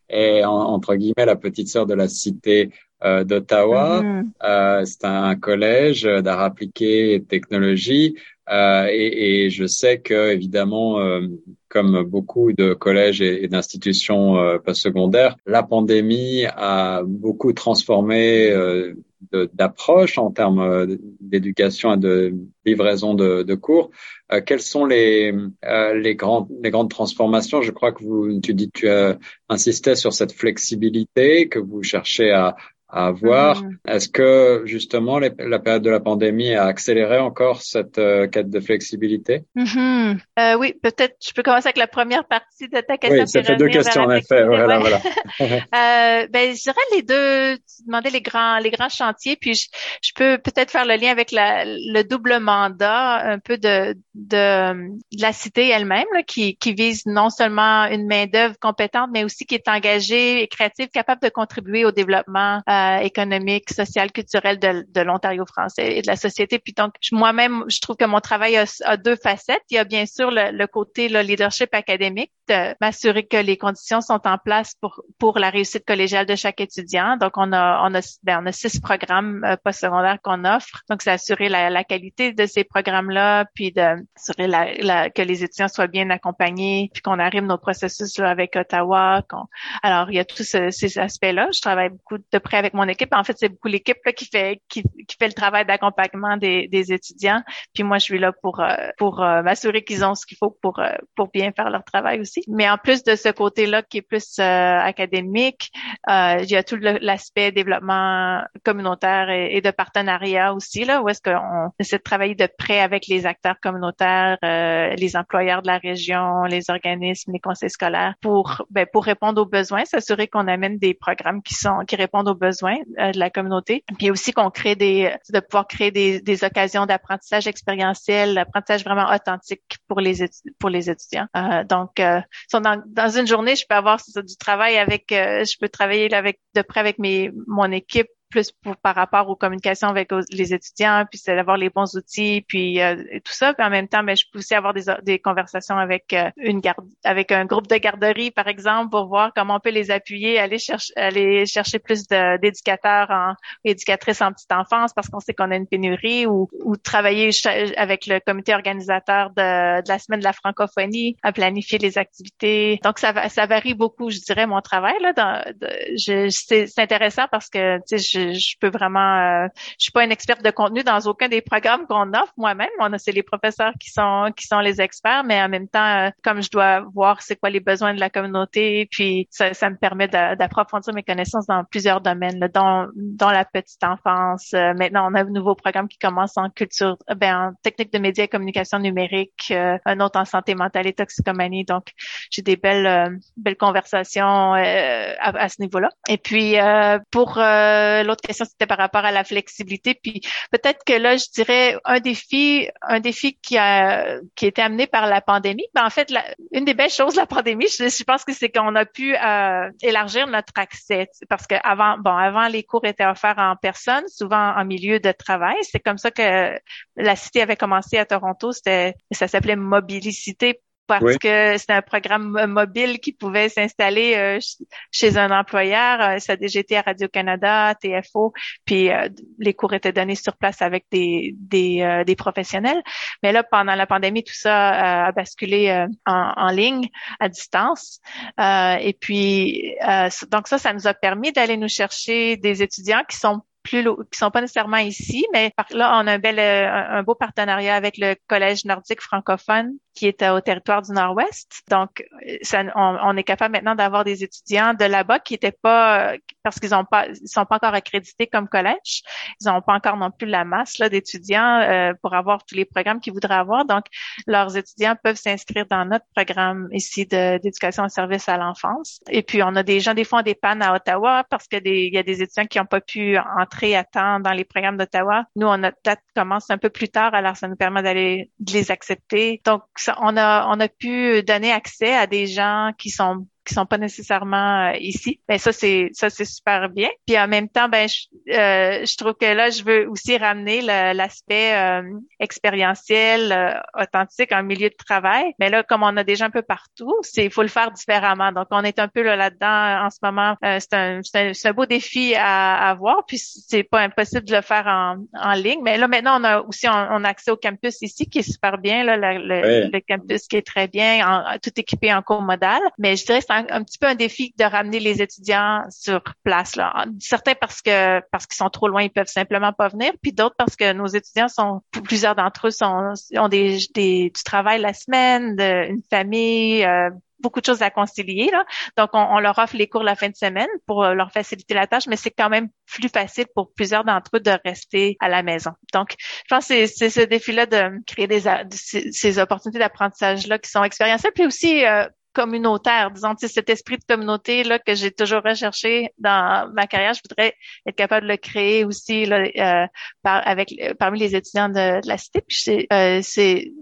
est entre guillemets la petite sœur de la Cité euh, d'Ottawa. Mm-hmm. Euh, c'est un collège d'art appliqué et de technologie. Euh, et, je sais que évidemment, euh, comme beaucoup de collèges et, d'institutions euh, postsecondaires, la pandémie a beaucoup transformé euh, d'approche en termes d'éducation et de livraison de, cours. quelles sont les grandes transformations? Je crois que vous tu dis tu insisté sur cette flexibilité que vous cherchez à à voir. Mm. Est-ce que justement la période de la pandémie a accéléré encore cette euh, quête de flexibilité? Mm-hmm. euh, Oui, peut-être. Je peux commencer avec la première partie de ta question. Oui, ça fait deux questions en effet. Voilà, voilà. <laughs> <laughs> euh, ben, je dirais les deux. Tu demandais les grands, les grands chantiers, puis je, je peux peut-être faire le lien avec la, le double mandat, un peu de de, de la cité elle-même, qui, qui vise non seulement une main d'œuvre compétente, mais aussi qui est engagée et créative, capable de contribuer au développement. Euh, euh, économique, social, culturel de, de l'Ontario français et de la société. Puis donc, moi-même, je trouve que mon travail a, deux facettes. Il y a bien sûr le, côté le leadership académique, de m'assurer que les conditions sont en place pour pour la réussite collégiale de chaque étudiant. Donc, on a on a ben, on a six programmes euh, postsecondaires qu'on offre. Donc, c'est assurer la, la, qualité de ces programmes-là, puis d'assurer la, la, que les étudiants soient bien accompagnés, puis qu'on arrive nos processus là, avec Ottawa. Alors, il y a tous ces aspects-là. Je travaille beaucoup de près avec mon équipe. En fait, c'est beaucoup l'équipe qui fait qui, qui, fait le travail d'accompagnement des, des, étudiants. Puis moi, je suis là pour euh, pour euh, m'assurer qu'ils ont ce qu'il faut pour euh, pour bien faire leur travail aussi. Mais en plus de ce côté-là qui est plus académique, il y a tout l'aspect développement communautaire et, de partenariat aussi là, où est-ce qu'on essaie de travailler de près avec les acteurs communautaires, les employeurs de la région, les organismes, les conseils scolaires pour ben, pour répondre aux besoins, s'assurer qu'on amène des programmes qui sont qui répondent aux besoins euh, de la communauté. Puis aussi qu'on crée des, de pouvoir créer des, des occasions d'apprentissage expérientiel, d'apprentissage vraiment authentique pour les pour les étudiants. Euh, donc, euh, dans, dans une journée, je peux avoir du travail avec, euh, je peux travailler avec de près avec mes mon équipe plus pour, par rapport aux communications avec les étudiants, puis c'est d'avoir les bons outils, puis euh, tout ça. En même temps, mais ben, je peux aussi avoir des, des conversations avec euh, une garde, avec un groupe de garderie, par exemple, pour voir comment on peut les appuyer, aller chercher, aller chercher plus d'éducateurs en éducatrices en petite enfance, parce qu'on sait qu'on a une pénurie, ou, ou travailler avec le comité organisateur de, de, la semaine de la francophonie à planifier les activités. Donc ça, ça varie beaucoup, je dirais, mon travail là. C'est intéressant parce que tu sais, je, peux vraiment, euh, je suis pas une experte de contenu dans aucun des programmes qu'on offre moi-même. On a, c'est les professeurs qui sont qui sont les experts, mais en même temps, euh, comme je dois voir c'est quoi les besoins de la communauté, puis ça, ça me permet d'approfondir mes connaissances dans plusieurs domaines, là, dont, dans la petite enfance. Euh, maintenant, on a un nouveau programme qui commence en culture, ben, en technique de médias et communication numérique, un autre en santé mentale et toxicomanie. Donc, j'ai des belles belles conversations à, à, ce niveau-là. Et puis pour l'autre question, c'était par rapport à la flexibilité. Puis peut-être que là, je dirais un défi, un défi qui a qui a été amené par la pandémie. Ben, en fait, la, une des belles choses de la pandémie, je, pense que c'est qu'on a pu euh, élargir notre accès. Parce que avant, bon, avant les cours étaient offerts en personne, souvent en milieu de travail. C'est comme ça que la cité avait commencé à Toronto. C'était, ça s'appelait Mobilicité parce que c'était un programme mobile qui pouvait s'installer euh, chez un employeur. Euh, ça a déjà été à Radio-Canada, TFO, puis euh, les cours étaient donnés sur place avec des, des, des professionnels. Mais là, pendant la pandémie, tout ça a basculé en, en, ligne, à distance. et puis, donc ça, ça nous a permis d'aller nous chercher des étudiants qui sont plus qui sont pas nécessairement ici, mais là on a un bel un beau partenariat avec le Collège nordique francophone qui est au territoire du Nord-Ouest. Donc, ça, on, est capable maintenant d'avoir des étudiants de là-bas qui étaient pas, parce qu'ils ont pas, ils sont pas encore accrédités comme collège. Ils n'ont pas encore non plus la masse là d'étudiants euh, pour avoir tous les programmes qu'ils voudraient avoir. Donc, leurs étudiants peuvent s'inscrire dans notre programme ici d'éducation au service à l'enfance. Et puis, on a des gens des fois des pannes à Ottawa parce que il y a des étudiants qui n'ont pas pu rentrer à temps dans les programmes d'Ottawa. Nous, on notre date commence un peu plus tard, alors ça nous permet d'aller les accepter. Donc, on a on a pu donner accès à des gens qui sont qui sont pas nécessairement euh, ici. Ben, ça c'est ça c'est super bien. Puis en même temps, ben je, euh, je trouve que là je veux aussi ramener l'aspect euh, expérientiel, euh, authentique en milieu de travail. Mais là, comme on a déjà un peu partout, c'est il faut le faire différemment. Donc on est un peu là, dedans en ce moment. c'est un, c'est un, beau défi à, avoir. Puis c'est pas impossible de le faire en, en ligne. Mais là maintenant on a aussi on, a accès au campus ici qui est super bien là, le, le, campus qui est très bien, en, tout équipé en cours modal. Mais je dirais un, petit peu un défi de ramener les étudiants sur place. Là. Certains parce que parce qu'ils sont trop loin, ils peuvent simplement pas venir, puis d'autres parce que nos étudiants sont, plusieurs d'entre eux sont, ont des, des, du travail la semaine, une famille. Euh, beaucoup de choses à concilier. Là. Donc, on, leur offre les cours la fin de semaine pour euh, leur faciliter la tâche, mais c'est quand même plus facile pour plusieurs d'entre eux de rester à la maison. Donc, je pense que c'est ce défi-là de créer des, ces, opportunités d'apprentissage-là qui sont expérientielles, puis aussi euh, communautaire, disons, cet esprit de communauté là que j'ai toujours recherché dans ma carrière, je voudrais être capable de le créer aussi là, euh, par, avec parmi les étudiants de, la cité. Puis euh, c'est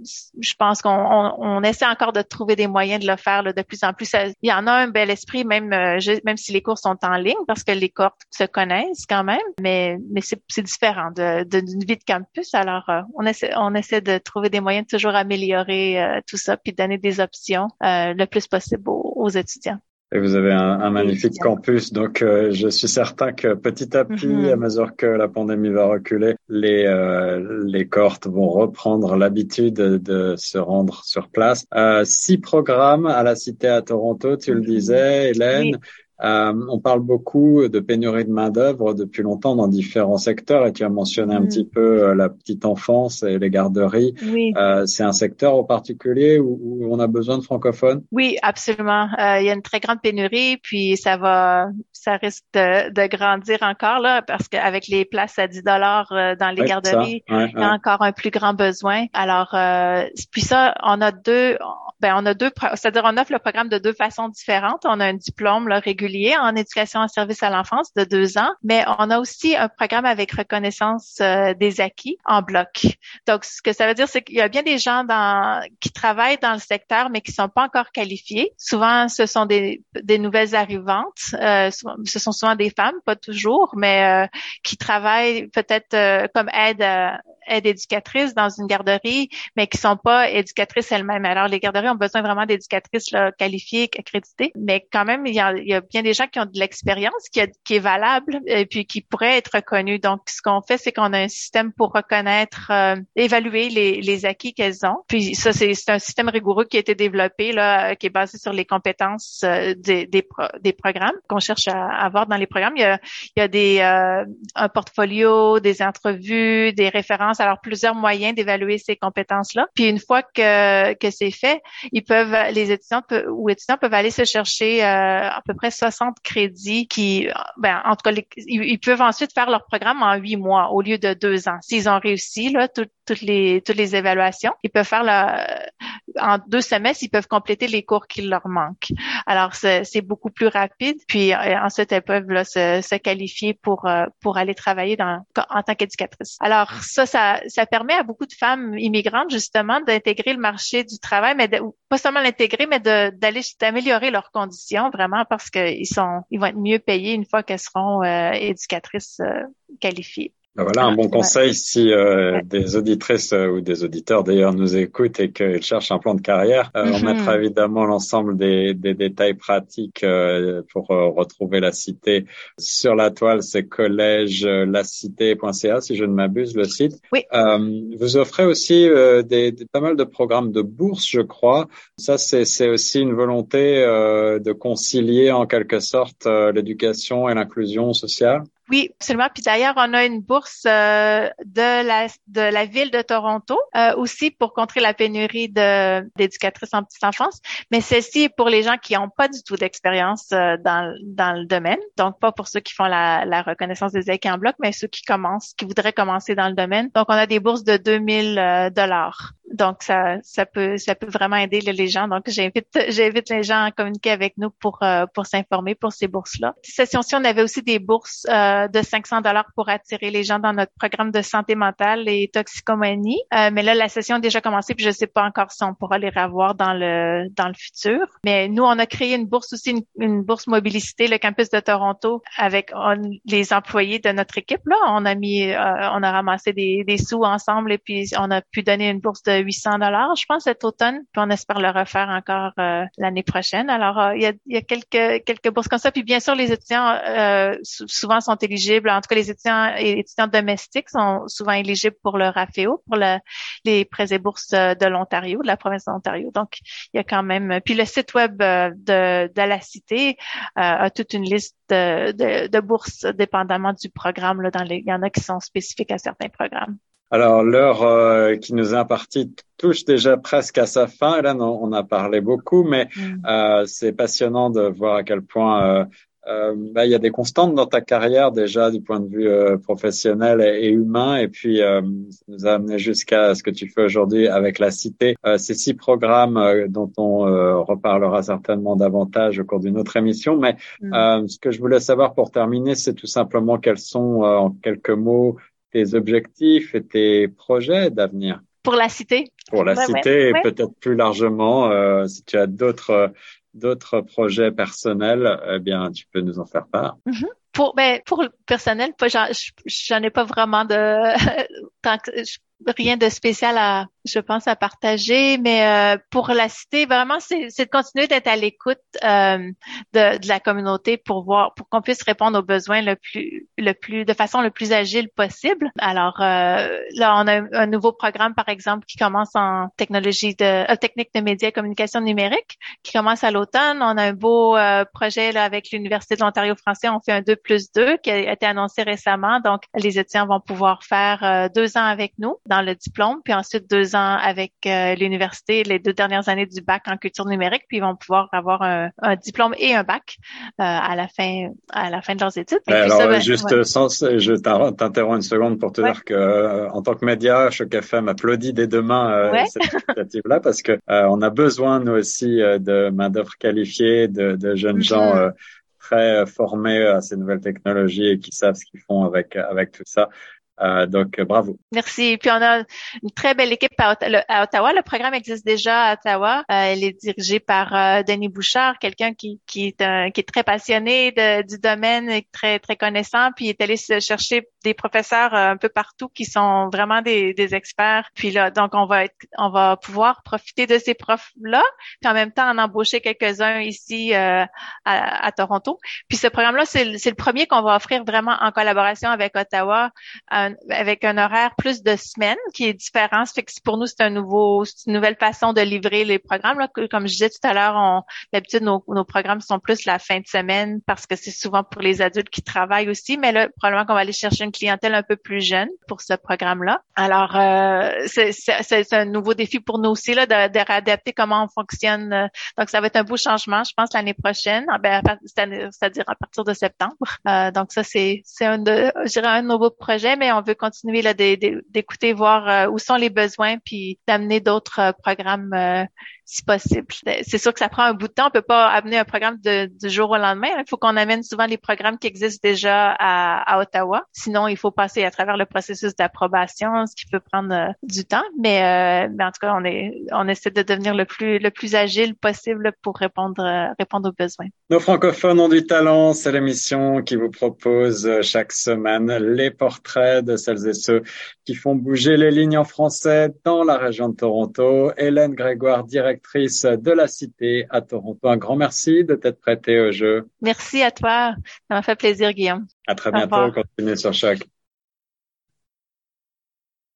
je pense qu'on on, essaie encore de trouver des moyens de le faire là, de plus en plus. il y en a un bel esprit, même euh, même si les cours sont en ligne, parce que les corps se connaissent quand même, mais mais c'est, c'est différent de, d'une vie de campus. Alors on essaie on essaie de trouver des moyens de toujours améliorer tout ça, puis donner des options le plus possible aux, étudiants. Et vous avez un, magnifique campus, donc euh, je suis certain que petit à petit, mm-hmm. à mesure que la pandémie va reculer, les euh, les cohortes vont reprendre l'habitude de se rendre sur place. Euh, six programmes à la Cité à Toronto, tu le mm-hmm. disais, Hélène. Euh, on parle beaucoup de pénurie de main d'œuvre depuis longtemps dans différents secteurs et tu as mentionné un mm. petit peu euh, la petite enfance et les garderies. Oui. Euh, c'est un secteur en particulier où, on a besoin de francophones? Oui, absolument. il y a une très grande pénurie, puis ça va, ça risque de, grandir encore là parce qu'avec les places à 10 dollars dans les garderies, il y a encore un plus grand besoin. Alors, puis ça, on a deux, ben on a deux, c'est-à-dire on offre le programme de deux façons différentes. On a un diplôme là, régulier en éducation en service à l'enfance de deux ans, mais on a aussi un programme avec reconnaissance euh, des acquis en bloc. Donc, ce que ça veut dire, c'est qu'il y a bien des gens dans, qui travaillent dans le secteur, mais qui sont pas encore qualifiés. Souvent, ce sont des, des nouvelles arrivantes. Euh, ce sont souvent des femmes, pas toujours, mais euh, qui travaillent peut-être euh, comme aide aide éducatrice dans une garderie, mais qui sont pas éducatrices elles-mêmes. Alors, les garderies ont besoin vraiment d'éducatrices qualifiées, accréditées, mais quand même, il y, a, il y a bien des gens qui ont de l'expérience qui, qui, est valable et puis qui pourrait être reconnue. Donc, ce qu'on fait, c'est qu'on a un système pour reconnaître, euh, évaluer les, les acquis qu'elles ont. Puis ça, c'est un système rigoureux qui a été développé, là, qui est basé sur les compétences euh, des, des, des programmes qu'on cherche à avoir dans les programmes. Il y a, il y a des euh, un portfolio, des entrevues, des références. Alors, plusieurs moyens d'évaluer ces compétences-là. Puis une fois que, que c'est fait, ils peuvent, les étudiants ou étudiants peuvent aller se chercher à peu près 60 crédits qui, ben, en tout cas, ils, peuvent ensuite faire leur programme en huit mois au lieu de deux ans. S'ils ont réussi là, toutes les toutes les évaluations, ils peuvent faire la, en deux semestres, ils peuvent compléter les cours qui leur manquent. Alors c'est beaucoup plus rapide. Puis euh, ensuite, elles peuvent là, se, se, qualifier pour euh, pour aller travailler dans en tant qu'éducatrice. Alors ça, ça ça permet à beaucoup de femmes immigrantes justement d'intégrer le marché du travail, mais de, pas seulement l'intégrer, mais d'aller d'améliorer leurs conditions vraiment parce qu'ils sont ils vont être mieux payés une fois qu'elles seront euh, éducatrices euh, qualifiées. Ben voilà un bon conseil si euh, des auditrices euh, ou des auditeurs d'ailleurs nous écoutent et qu'ils cherchent un plan de carrière. Euh, On mm-hmm. mettra évidemment l'ensemble des, des, détails pratiques pour retrouver la cité sur la toile. C'est collège lacité.ca si je ne m'abuse le site. Oui. vous offrez aussi des, des, pas mal de programmes de bourse, je crois. Ça c'est aussi une volonté de concilier en quelque sorte l'éducation et l'inclusion sociale. Oui, absolument. Puis d'ailleurs, on a une bourse euh, de la de la ville de Toronto euh, aussi pour contrer la pénurie de d'éducatrices en petite enfance, mais celle-ci est pour les gens qui n'ont pas du tout d'expérience euh, dans dans le domaine. Donc pas pour ceux qui font la, la reconnaissance des acquis en bloc, mais ceux qui commencent, qui voudraient commencer dans le domaine. Donc on a des bourses de 2000 dollars donc ça, ça peut, ça peut vraiment aider les gens. Donc j'invite, j'invite les gens à communiquer avec nous pour euh, pour s'informer pour ces bourses-là. Cette session-ci, on avait aussi des bourses euh, de 500 dollars pour attirer les gens dans notre programme de santé mentale et toxicomanie. Euh, mais là, la session a déjà commencé, puis je sais pas encore si on pourra les revoir dans le dans le futur. Mais nous, on a créé une bourse aussi, une, bourse mobilicité, le campus de Toronto, avec les employés de notre équipe. Là, on a mis, on a ramassé des, des sous ensemble et puis on a pu donner une bourse de 800 dollars, je pense, cet automne. Puis on espère le refaire encore l'année prochaine. Alors, il y a, y a quelques quelques bourses comme ça. Puis bien sûr, les étudiants euh, souvent sont éligibles. En tout cas, les étudiants et étudiants domestiques sont souvent éligibles pour le RAFEO, pour le, les prêts et bourses de l'Ontario, de la province de l'Ontario. Donc, il y a quand même. Puis le site web euh, de, de la cité euh, a toute une liste de, de, de bourses dépendamment du programme. Là, dans les, il y en a qui sont spécifiques à certains programmes. Alors, l'heure euh, qui nous est impartie touche déjà presque à sa fin. Là, on, on a parlé beaucoup, mais mm. euh, c'est passionnant de voir à quel point euh, euh bah, il y a des constantes dans ta carrière déjà du point de vue euh, professionnel et, humain, et puis ça nous a amené jusqu'à ce que tu fais aujourd'hui avec la Cité. ces six programmes dont on reparlera certainement davantage au cours d'une autre émission, mais mm. ce que je voulais savoir pour terminer, c'est tout simplement quels sont en quelques mots tes objectifs et tes projets d'avenir Pour la cité. Pour la cité et peut-être plus largement, euh, si tu as d'autres d'autres projets personnels, eh bien, tu peux nous en faire part. Mm-hmm. Pour ben pour le personnel, j'en ai pas vraiment de <laughs> rien de spécial à je pense, à partager. Mais euh, pour la cité, vraiment, c'est de continuer d'être à l'écoute euh, de, de, la communauté pour voir, pour qu'on puisse répondre aux besoins le plus, le plus, de façon le plus agile possible. Alors euh, là, on a un, nouveau programme, par exemple, qui commence en technologie de, technique de médias et communication numérique, qui commence à l'automne. On a un beau projet là avec l'Université de l'Ontario français. On fait un 2 plus 2 qui a été annoncé récemment. Donc, les étudiants vont pouvoir faire deux ans avec nous dans le diplôme, puis ensuite deux ans avec euh, l'université, les deux dernières années du bac en culture numérique, puis ils vont pouvoir avoir un, diplôme et un bac euh, à la fin à la fin de leurs études. alors, ben, juste sans, je t'interromps une seconde pour te dire que euh, en tant que média, Choc FM applaudit dès demain cette initiative-là parce que on a besoin nous aussi de main d'œuvre qualifiée, de, de jeunes mm-hmm. gens très formés à ces nouvelles technologies et qui savent ce qu'ils font avec avec tout ça. Euh, donc, euh, bravo. Merci. Puis on a une très belle équipe à, Ottawa. Le programme existe déjà à Ottawa. Euh, elle est dirigée par Denis Bouchard, quelqu'un qui, est très passionné du domaine très très connaissant. Puis il est allé chercher des professeurs un peu partout qui sont vraiment des, des experts. Puis là, donc on va être, on va pouvoir profiter de ces profs là, puis en même temps en embaucher quelques-uns ici à, à, Toronto. Puis ce programme-là, c'est le premier qu'on va offrir vraiment en collaboration avec Ottawa avec un horaire plus de semaines qui est différent. Ça fait que pour nous, c'est un nouveau, une nouvelle façon de livrer les programmes. Là. Comme je disais tout à l'heure, d'habitude, nos, nos programmes sont plus la fin de semaine parce que c'est souvent pour les adultes qui travaillent aussi. Mais là, probablement qu'on va aller chercher une clientèle un peu plus jeune pour ce programme-là. Alors, euh, c'est un nouveau défi pour nous aussi là, de, de réadapter comment on fonctionne. Donc, ça va être un beau changement, je pense, l'année prochaine, ah, ben, c'est-à-dire à partir de septembre. Euh, donc, ça, c'est un de, un nouveau projet, mais on veut continuer d'écouter, voir euh, où sont les besoins, puis d'amener d'autres euh, programmes euh, si possible. C'est sûr que ça prend un bout de temps. On peut pas amener un programme du jour au lendemain. Il faut qu'on amène souvent les programmes qui existent déjà à, Ottawa. Sinon, il faut passer à travers le processus d'approbation, ce qui peut prendre euh, du temps. Mais, euh, mais, en tout cas, on est, on essaie de devenir le plus, le plus agile possible pour répondre, euh, répondre aux besoins. Nos francophones ont du talent. C'est l'émission qui vous propose chaque semaine les portraits de celles et ceux qui font bouger les lignes en français dans la région de Toronto. Hélène Grégoire, directrice de la Cité à Toronto. Un grand merci de t'être prêté au jeu. Merci à toi. Ça m'a fait plaisir, Guillaume. À très bientôt. Continuez sur Choc.